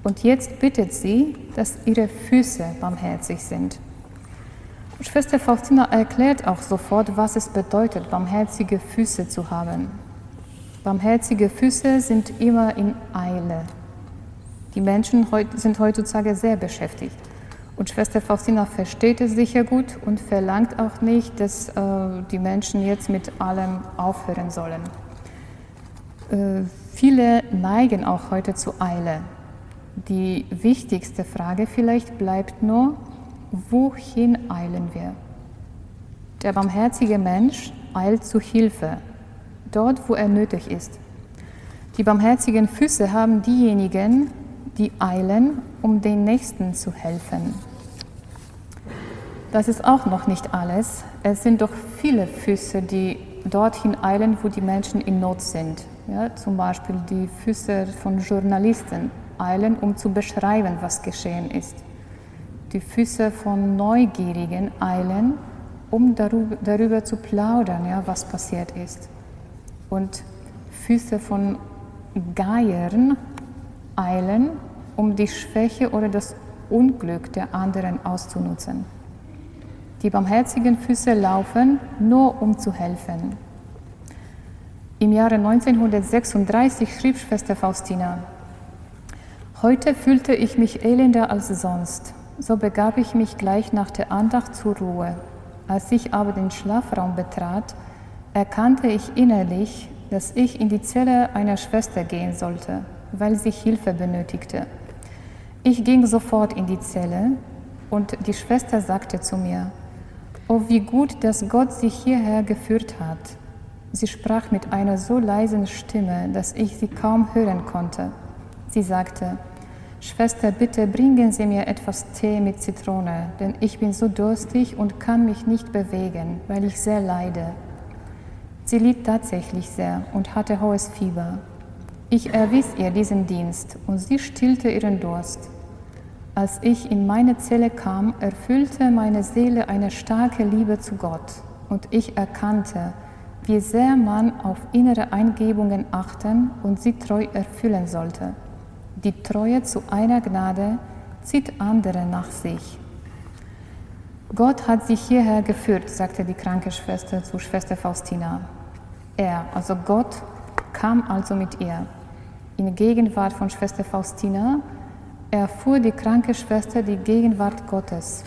und jetzt bittet sie, dass ihre Füße barmherzig sind. Schwester Faustina erklärt auch sofort, was es bedeutet, barmherzige Füße zu haben. Barmherzige Füße sind immer in Eile. Die Menschen sind heutzutage sehr beschäftigt. Und Schwester Faustina versteht es sicher gut und verlangt auch nicht, dass äh, die Menschen jetzt mit allem aufhören sollen. Äh, viele neigen auch heute zu Eile. Die wichtigste Frage vielleicht bleibt nur, wohin eilen wir? Der barmherzige Mensch eilt zu Hilfe, dort wo er nötig ist. Die barmherzigen Füße haben diejenigen, die eilen, um den Nächsten zu helfen. Das ist auch noch nicht alles. Es sind doch viele Füße, die dorthin eilen, wo die Menschen in Not sind. Ja, zum Beispiel die Füße von Journalisten, eilen, um zu beschreiben, was geschehen ist. Die Füße von Neugierigen eilen, um darüber, darüber zu plaudern, ja, was passiert ist. Und Füße von Geiern eilen, um die Schwäche oder das Unglück der anderen auszunutzen. Die barmherzigen Füße laufen nur, um zu helfen. Im Jahre 1936 schrieb Schwester Faustina, Heute fühlte ich mich elender als sonst. So begab ich mich gleich nach der Andacht zur Ruhe. Als ich aber den Schlafraum betrat, erkannte ich innerlich, dass ich in die Zelle einer Schwester gehen sollte, weil sie Hilfe benötigte. Ich ging sofort in die Zelle, Und die Schwester sagte zu mir, Oh, wie gut, dass Gott sie hierher geführt hat. Sie sprach mit einer so leisen Stimme, dass ich sie kaum hören konnte. Sie sagte, Schwester, bitte bringen Sie mir etwas Tee mit Zitrone, denn ich bin so durstig und kann mich nicht bewegen, weil ich sehr leide. Sie litt tatsächlich sehr und hatte hohes Fieber. Ich erwies ihr diesen Dienst und sie stillte ihren Durst. Als ich in meine Zelle kam, erfüllte meine Seele eine starke Liebe zu Gott und ich erkannte, wie sehr man auf innere Eingebungen achten und sie treu erfüllen sollte. Die Treue zu einer Gnade zieht andere nach sich. Gott hat sie hierher geführt, sagte die kranke Schwester zu Schwester Faustina. Er, also Gott, kam also mit ihr. In Gegenwart von Schwester Faustina erfuhr die kranke Schwester die Gegenwart Gottes.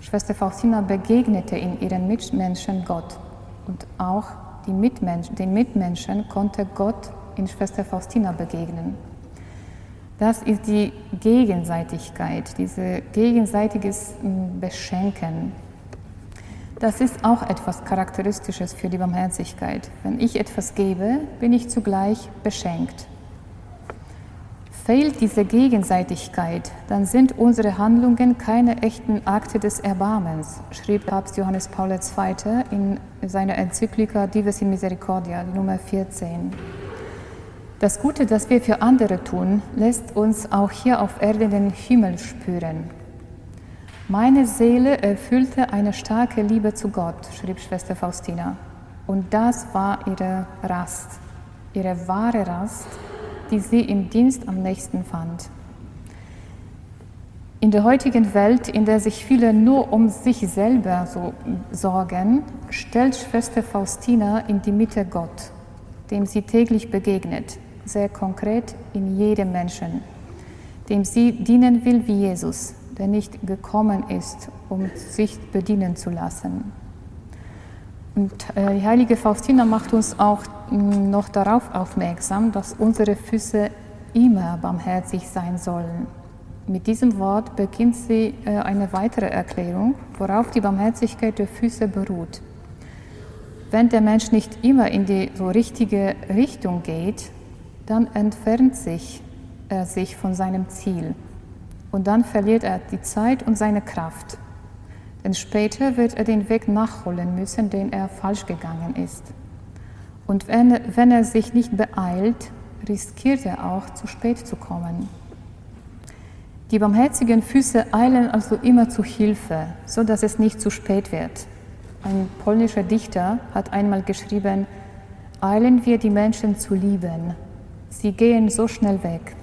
Schwester Faustina begegnete in ihren Mitmenschen Gott und auch Mitmensch, den Mitmenschen konnte Gott in Schwester Faustina begegnen. Das ist die Gegenseitigkeit, dieses gegenseitiges hm, Beschenken. Das ist auch etwas Charakteristisches für die Barmherzigkeit. Wenn ich etwas gebe, bin ich zugleich beschenkt. Fehlt diese Gegenseitigkeit, dann sind unsere Handlungen keine echten Akte des Erbarmens, schrieb Papst Johannes Paul II. in seiner Enzyklika Dives in Misericordia, Nummer 14. Das Gute, das wir für andere tun, lässt uns auch hier auf Erde den Himmel spüren. Meine Seele erfüllte eine starke Liebe zu Gott, schrieb Schwester Faustina. Und das war ihre Rast, ihre wahre Rast, die sie im Dienst am nächsten fand. In der heutigen Welt, in der sich viele nur um sich selber so sorgen, stellt Schwester Faustina in die Mitte Gott, dem sie täglich begegnet sehr konkret in jedem Menschen, dem sie dienen will wie Jesus, der nicht gekommen ist, um sich bedienen zu lassen. Und äh, die heilige Faustina macht uns auch mm, noch darauf aufmerksam, dass unsere Füße immer barmherzig sein sollen. Mit diesem Wort beginnt sie äh, eine weitere Erklärung, worauf die Barmherzigkeit der Füße beruht. Wenn der Mensch nicht immer in die so richtige Richtung geht, dann entfernt sich er sich von seinem Ziel und dann verliert er die Zeit und seine Kraft. Denn später wird er den Weg nachholen müssen, den er falsch gegangen ist. Und wenn, wenn er sich nicht beeilt, riskiert er auch, zu spät zu kommen. Die barmherzigen Füße eilen also immer zu Hilfe, so dass es nicht zu spät wird. Ein polnischer Dichter hat einmal geschrieben, eilen wir die Menschen zu lieben, Sie gehen so schnell weg.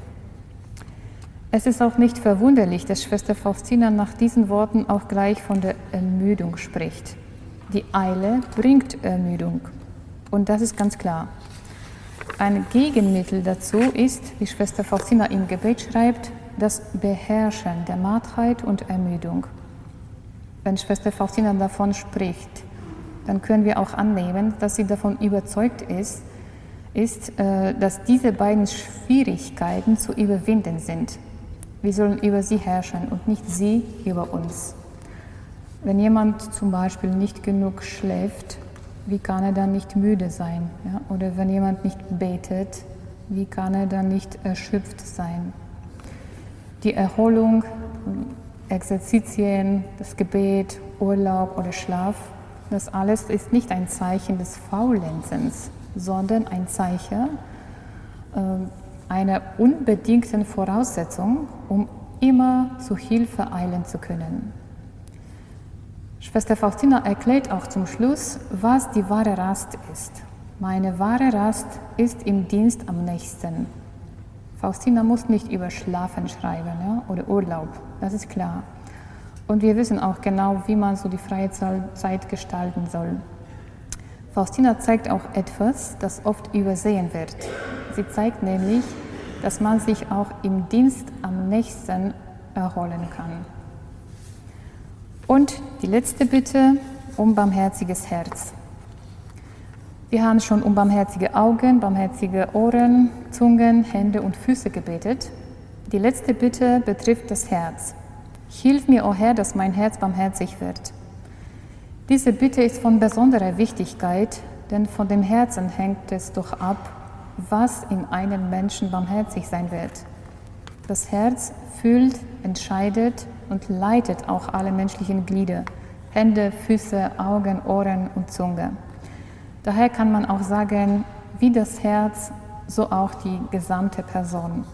Es ist auch nicht verwunderlich, dass Schwester Faustina nach diesen Worten auch gleich von der Ermüdung spricht. Die Eile bringt Ermüdung. Und das ist ganz klar. Ein Gegenmittel dazu ist, wie Schwester Faustina im Gebet schreibt, das Beherrschen der Mattheit und Ermüdung. Wenn Schwester Faustina davon spricht, dann können wir auch annehmen, dass sie davon überzeugt ist, ist, äh, dass diese beiden Schwierigkeiten zu überwinden sind. Wir sollen über sie herrschen und nicht sie über uns. Wenn jemand zum Beispiel nicht genug schläft, wie kann er dann nicht müde sein? Ja? Oder wenn jemand nicht betet, wie kann er dann nicht erschöpft sein? Die Erholung, Exerzitien, das Gebet, Urlaub oder Schlaf, das alles ist nicht ein Zeichen des Faulenzens, sondern ein Zeichen einer unbedingten Voraussetzung, um immer zu Hilfe eilen zu können. Schwester Faustina erklärt auch zum Schluss, was die wahre Rast ist. Meine wahre Rast ist im Dienst am nächsten. Faustina muss nicht über Schlafen schreiben ja, oder Urlaub, das ist klar. Und wir wissen auch genau, wie man so die freie Zeit gestalten soll. Faustina zeigt auch etwas, das oft übersehen wird. Sie zeigt nämlich, dass man sich auch im Dienst am nächsten erholen kann. Und die letzte Bitte um barmherziges Herz. Wir haben schon um barmherzige Augen, barmherzige Ohren, Zungen, Hände und Füße gebetet. Die letzte Bitte betrifft das Herz. Hilf mir, o oh Herr, dass mein Herz barmherzig wird. Diese Bitte ist von besonderer Wichtigkeit, denn von dem Herzen hängt es doch ab, was in einem Menschen barmherzig sein wird. Das Herz fühlt, entscheidet und leitet auch alle menschlichen Glieder, Hände, Füße, Augen, Ohren und Zunge. Daher kann man auch sagen, wie das Herz, so auch die gesamte Person.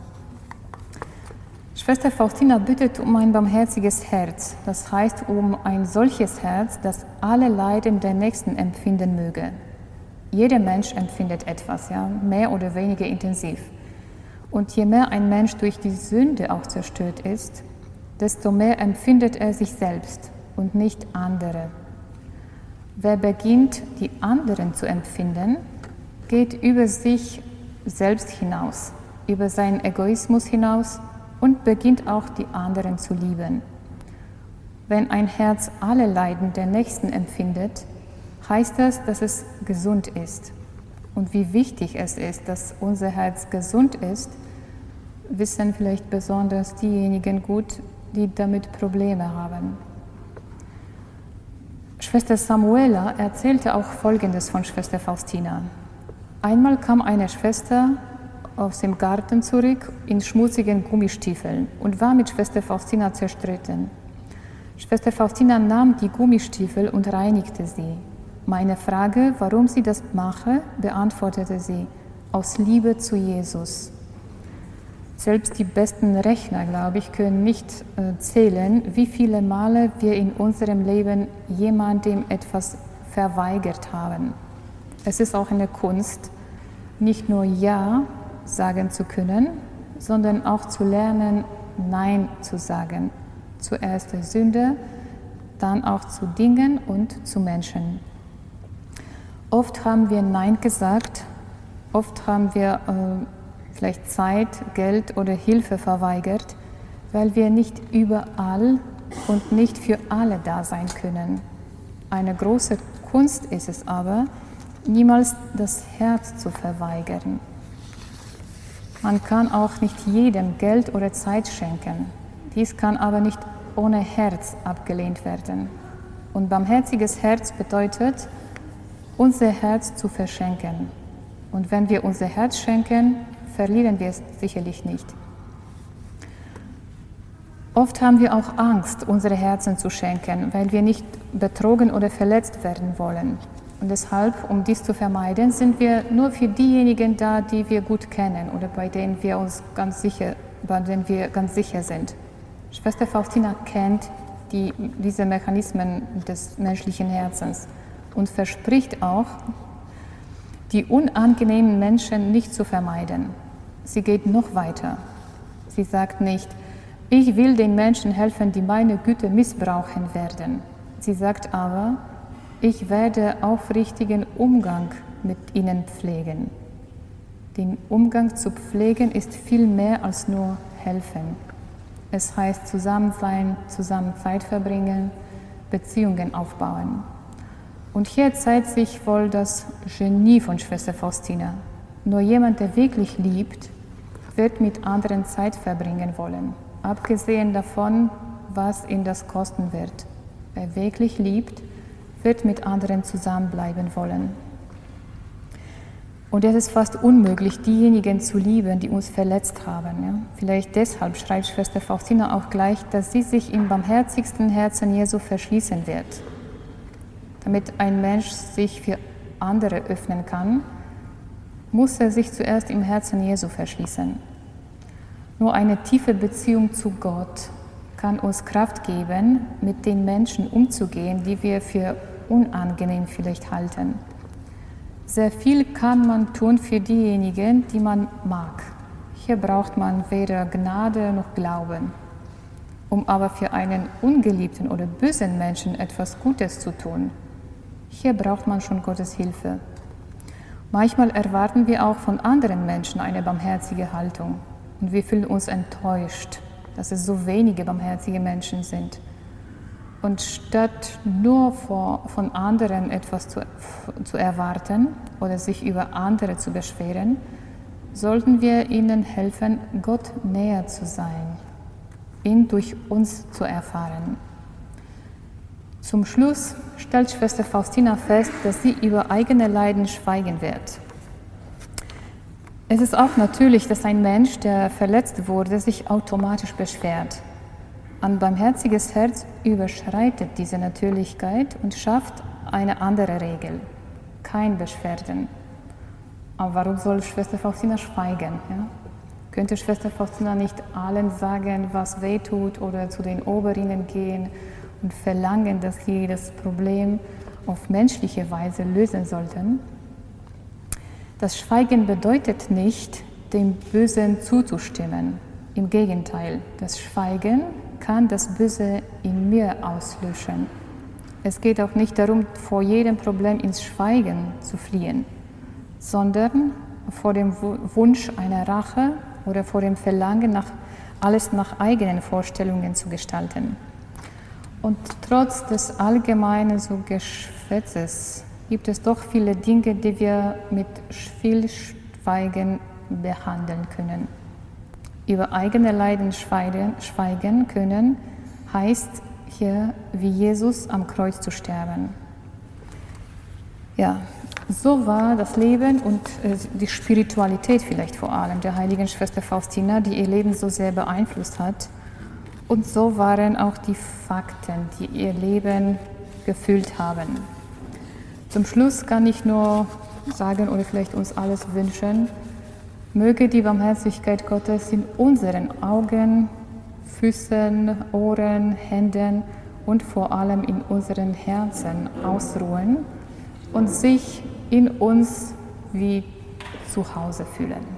Schwester Faustina bittet um ein barmherziges Herz, das heißt um ein solches Herz, das alle Leiden der Nächsten empfinden möge. Jeder Mensch empfindet etwas, ja, mehr oder weniger intensiv. Und je mehr ein Mensch durch die Sünde auch zerstört ist, desto mehr empfindet er sich selbst und nicht andere. Wer beginnt, die anderen zu empfinden, geht über sich selbst hinaus, über seinen Egoismus hinaus und beginnt auch die anderen zu lieben. Wenn ein Herz alle Leiden der Nächsten empfindet, heißt das, dass es gesund ist. Und wie wichtig es ist, dass unser Herz gesund ist, wissen vielleicht besonders diejenigen gut, die damit Probleme haben. Schwester Samuela erzählte auch Folgendes von Schwester Faustina. Einmal kam eine Schwester aus dem Garten zurück in schmutzigen Gummistiefeln und war mit Schwester Faustina zerstritten. Schwester Faustina nahm die Gummistiefel und reinigte sie. Meine Frage, warum sie das mache, beantwortete sie, aus Liebe zu Jesus. Selbst die besten Rechner, glaube ich, können nicht äh, zählen, wie viele Male wir in unserem Leben jemandem etwas verweigert haben. Es ist auch eine Kunst, nicht nur Ja, sagen zu können, sondern auch zu lernen, Nein zu sagen. Zuerst der Sünde, dann auch zu Dingen und zu Menschen. Oft haben wir Nein gesagt, oft haben wir äh, vielleicht Zeit, Geld oder Hilfe verweigert, weil wir nicht überall und nicht für alle da sein können. Eine große Kunst ist es aber, niemals das Herz zu verweigern. Man kann auch nicht jedem Geld oder Zeit schenken. Dies kann aber nicht ohne Herz abgelehnt werden. Und barmherziges Herz bedeutet, unser Herz zu verschenken. Und wenn wir unser Herz schenken, verlieren wir es sicherlich nicht. Oft haben wir auch Angst, unsere Herzen zu schenken, weil wir nicht betrogen oder verletzt werden wollen. Und deshalb, um dies zu vermeiden, sind wir nur für diejenigen da, die wir gut kennen oder bei denen wir uns ganz sicher, bei denen wir ganz sicher sind. Schwester Faustina kennt die, diese Mechanismen des menschlichen Herzens und verspricht auch, die unangenehmen Menschen nicht zu vermeiden. Sie geht noch weiter. Sie sagt nicht, ich will den Menschen helfen, die meine Güte missbrauchen werden. Sie sagt aber, ich werde aufrichtigen Umgang mit ihnen pflegen. Den Umgang zu pflegen ist viel mehr als nur helfen. Es heißt zusammen sein, zusammen Zeit verbringen, Beziehungen aufbauen. Und hier zeigt sich wohl das Genie von Schwester Faustina. Nur jemand, der wirklich liebt, wird mit anderen Zeit verbringen wollen, abgesehen davon, was ihn das kosten wird. Wer wirklich liebt, wird mit anderen zusammenbleiben wollen. Und es ist fast unmöglich, diejenigen zu lieben, die uns verletzt haben. Ja? Vielleicht deshalb schreibt Schwester Faustina auch gleich, dass sie sich im barmherzigsten Herzen Jesu verschließen wird. Damit ein Mensch sich für andere öffnen kann, muss er sich zuerst im Herzen Jesu verschließen. Nur eine tiefe Beziehung zu Gott kann uns Kraft geben, mit den Menschen umzugehen, die wir für unangenehm vielleicht halten. Sehr viel kann man tun für diejenigen, die man mag. Hier braucht man weder Gnade noch Glauben. Um aber für einen ungeliebten oder bösen Menschen etwas Gutes zu tun, hier braucht man schon Gottes Hilfe. Manchmal erwarten wir auch von anderen Menschen eine barmherzige Haltung und wir fühlen uns enttäuscht, dass es so wenige barmherzige Menschen sind. Und statt nur von anderen etwas zu, zu erwarten oder sich über andere zu beschweren, sollten wir ihnen helfen, Gott näher zu sein. ihn durch uns zu erfahren. Zum Schluss stellt Schwester Faustina fest, dass sie über eigene Leiden schweigen wird. Es ist auch natürlich, dass ein Mensch, der verletzt wurde, sich automatisch beschwert. Ein barmherziges Herz überschreitet diese Natürlichkeit und schafft eine andere Regel. Kein Beschwerden. Aber warum soll Schwester Faustina schweigen? Ja? Könnte Schwester Faustina nicht allen sagen, was weh tut oder zu den Oberinnen gehen und verlangen, dass sie das Problem auf menschliche Weise lösen sollten? Das Schweigen bedeutet nicht, dem Bösen zuzustimmen. Im Gegenteil, das Schweigen kann das Böse in mir auslöschen. Es geht auch nicht darum, vor jedem Problem ins Schweigen zu fliehen, sondern vor dem Wunsch einer Rache oder vor dem Verlangen, nach, alles nach eigenen Vorstellungen zu gestalten. Und trotz des allgemeinen so Geschwätzes gibt es doch viele Dinge, die wir mit viel Schweigen behandeln können. Über eigene Leiden schweigen können heißt hier, wie Jesus am Kreuz zu sterben. Ja, so war das Leben und äh, die Spiritualität vielleicht vor allem der heiligen Schwester Faustina, die ihr Leben so sehr beeinflusst hat. Und so waren auch die Fakten, die ihr Leben gefüllt haben. Zum Schluss kann ich nur sagen oder vielleicht uns alles wünschen, möge die Barmherzigkeit Gottes in unseren Augen, Füßen, Ohren, Händen und vor allem in unseren Herzen ausruhen und sich in uns wie zu Hause fühlen.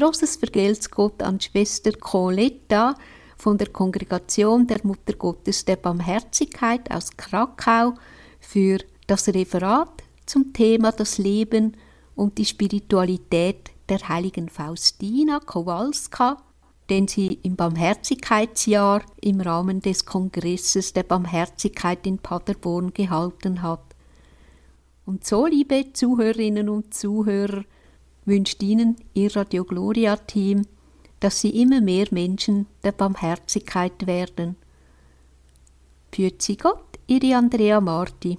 Großes Vergelt's Gott an Schwester Coletta von der Kongregation der Mutter Gottes der Barmherzigkeit aus Krakau für das Referat zum Thema das Leben und die Spiritualität der heiligen Faustina Kowalska, den sie im Barmherzigkeitsjahr im Rahmen des Kongresses der Barmherzigkeit in Paderborn gehalten hat. Und so, liebe Zuhörerinnen und Zuhörer, wünscht Ihnen Ihr Radio Gloria Team, dass Sie immer mehr Menschen der Barmherzigkeit werden. Führt Sie Gott, Ihre Andrea Marti.